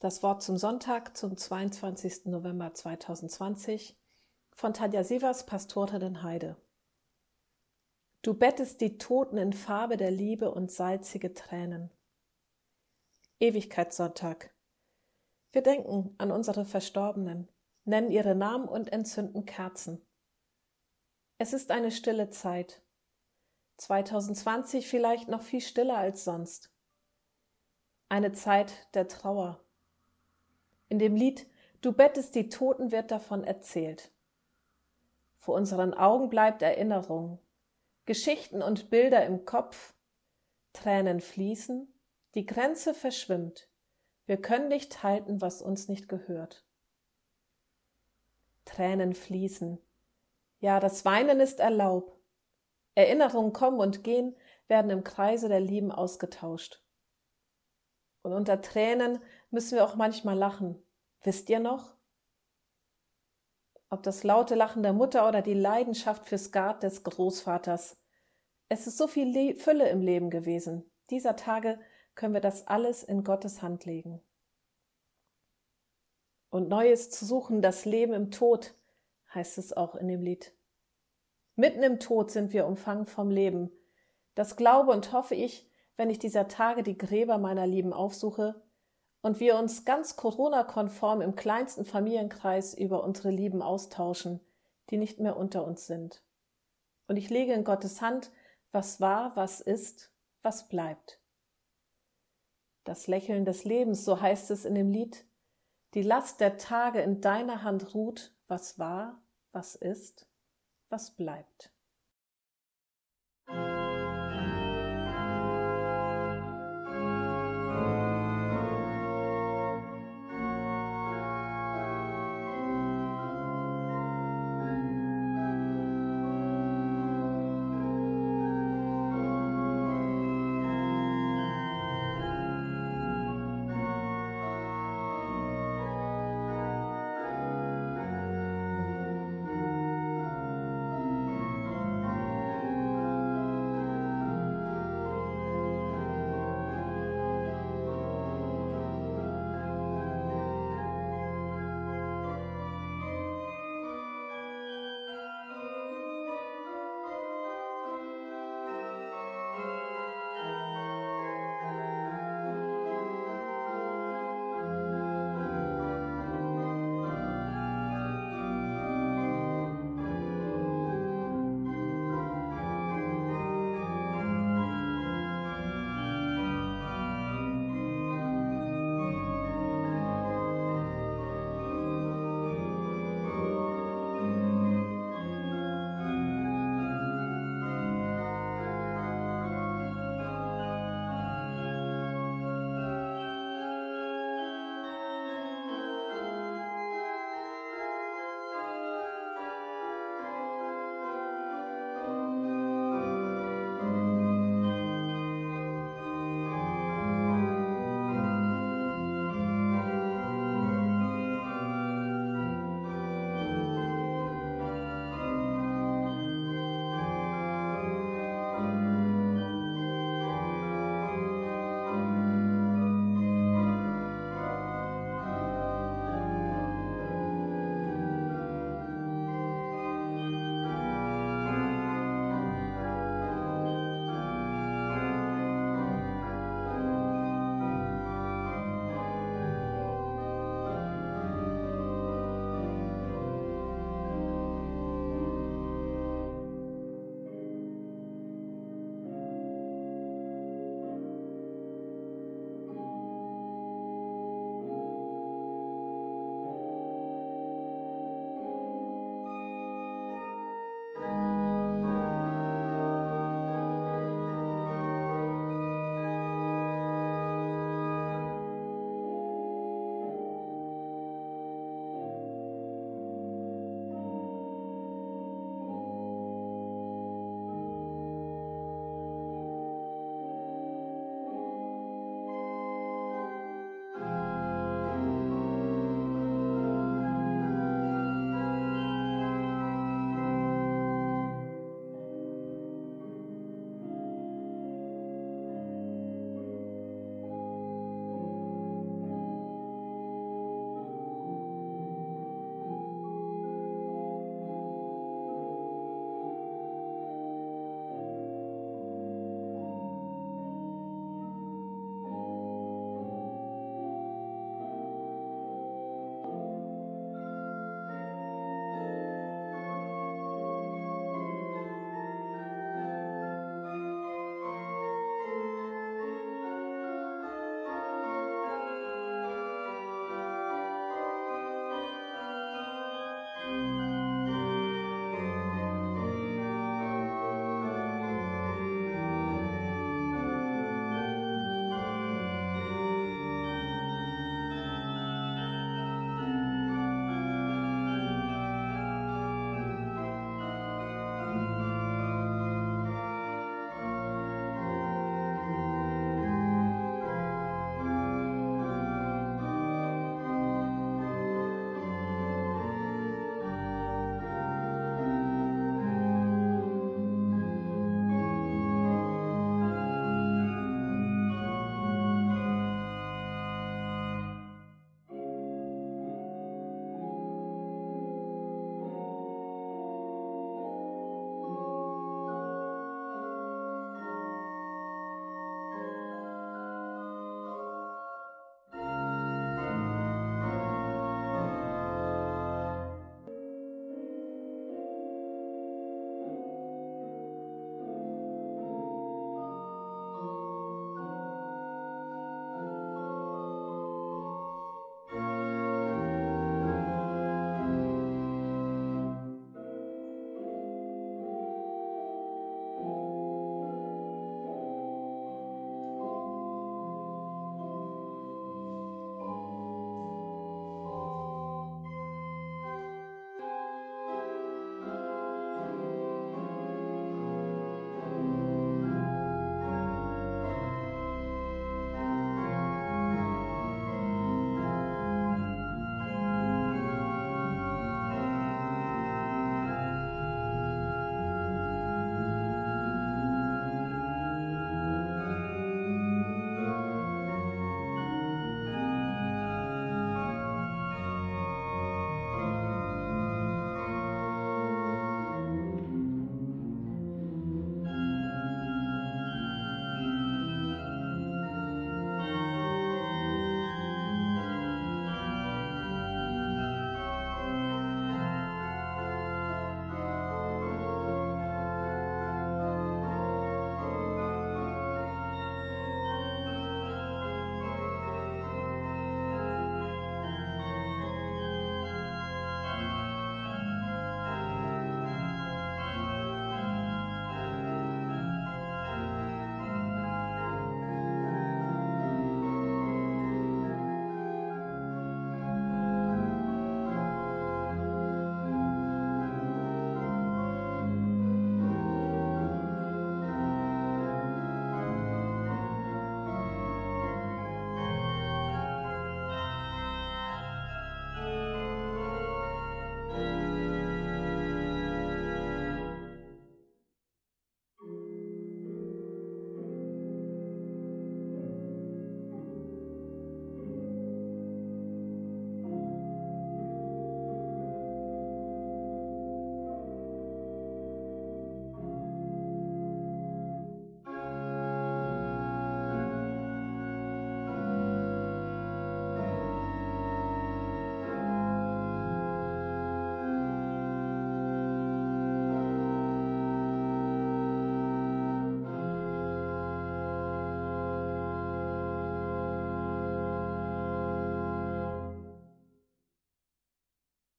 Das Wort zum Sonntag zum 22. November 2020 von Tanja Sievers, Pastorin in Heide. Du bettest die Toten in Farbe der Liebe und salzige Tränen. Ewigkeitssonntag. Wir denken an unsere Verstorbenen, nennen ihre Namen und entzünden Kerzen. Es ist eine stille Zeit. 2020 vielleicht noch viel stiller als sonst. Eine Zeit der Trauer in dem Lied Du bettest die Toten wird davon erzählt. Vor unseren Augen bleibt Erinnerung, Geschichten und Bilder im Kopf, Tränen fließen, die Grenze verschwimmt, wir können nicht halten, was uns nicht gehört. Tränen fließen, ja, das Weinen ist erlaubt. Erinnerungen kommen und gehen, werden im Kreise der Lieben ausgetauscht. Und unter Tränen müssen wir auch manchmal lachen. Wisst ihr noch? Ob das laute Lachen der Mutter oder die Leidenschaft für Skat des Großvaters. Es ist so viel Le Fülle im Leben gewesen. Dieser Tage können wir das alles in Gottes Hand legen. Und Neues zu suchen, das Leben im Tod, heißt es auch in dem Lied. Mitten im Tod sind wir umfangen vom Leben. Das glaube und hoffe ich, wenn ich dieser Tage die Gräber meiner Lieben aufsuche und wir uns ganz Corona-konform im kleinsten Familienkreis über unsere Lieben austauschen, die nicht mehr unter uns sind. Und ich lege in Gottes Hand, was war, was ist, was bleibt. Das Lächeln des Lebens, so heißt es in dem Lied, die Last der Tage in deiner Hand ruht, was war, was ist, was bleibt.